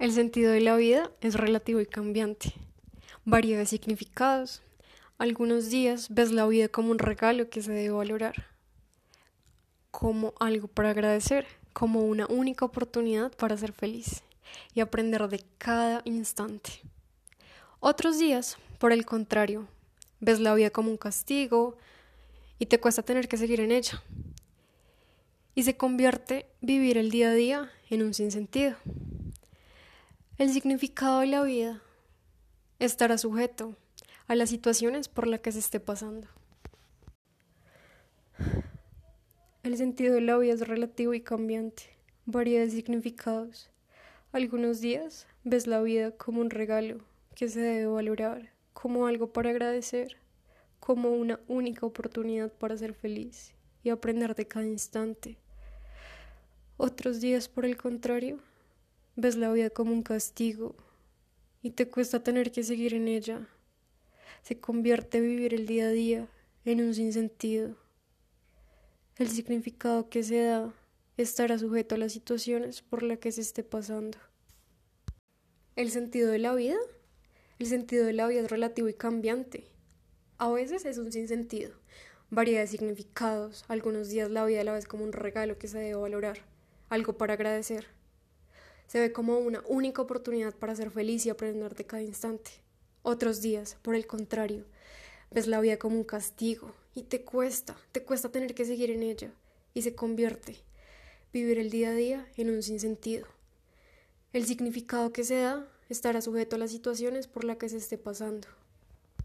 El sentido de la vida es relativo y cambiante. Varía de significados. Algunos días ves la vida como un regalo que se debe valorar, como algo para agradecer, como una única oportunidad para ser feliz y aprender de cada instante. Otros días, por el contrario, ves la vida como un castigo y te cuesta tener que seguir en ella. Y se convierte vivir el día a día en un sinsentido. El significado de la vida estará sujeto a las situaciones por las que se esté pasando. El sentido de la vida es relativo y cambiante, varía de significados. Algunos días ves la vida como un regalo que se debe valorar, como algo para agradecer, como una única oportunidad para ser feliz y aprender de cada instante. Otros días, por el contrario, Ves la vida como un castigo y te cuesta tener que seguir en ella. Se convierte vivir el día a día en un sinsentido. El significado que se da estará sujeto a las situaciones por las que se esté pasando. ¿El sentido de la vida? El sentido de la vida es relativo y cambiante. A veces es un sinsentido, varía de significados. Algunos días la vida la ves como un regalo que se debe valorar, algo para agradecer se ve como una única oportunidad para ser feliz y aprender de cada instante. Otros días, por el contrario, ves la vida como un castigo y te cuesta, te cuesta tener que seguir en ella y se convierte vivir el día a día en un sinsentido. El significado que se da estará sujeto a las situaciones por las que se esté pasando.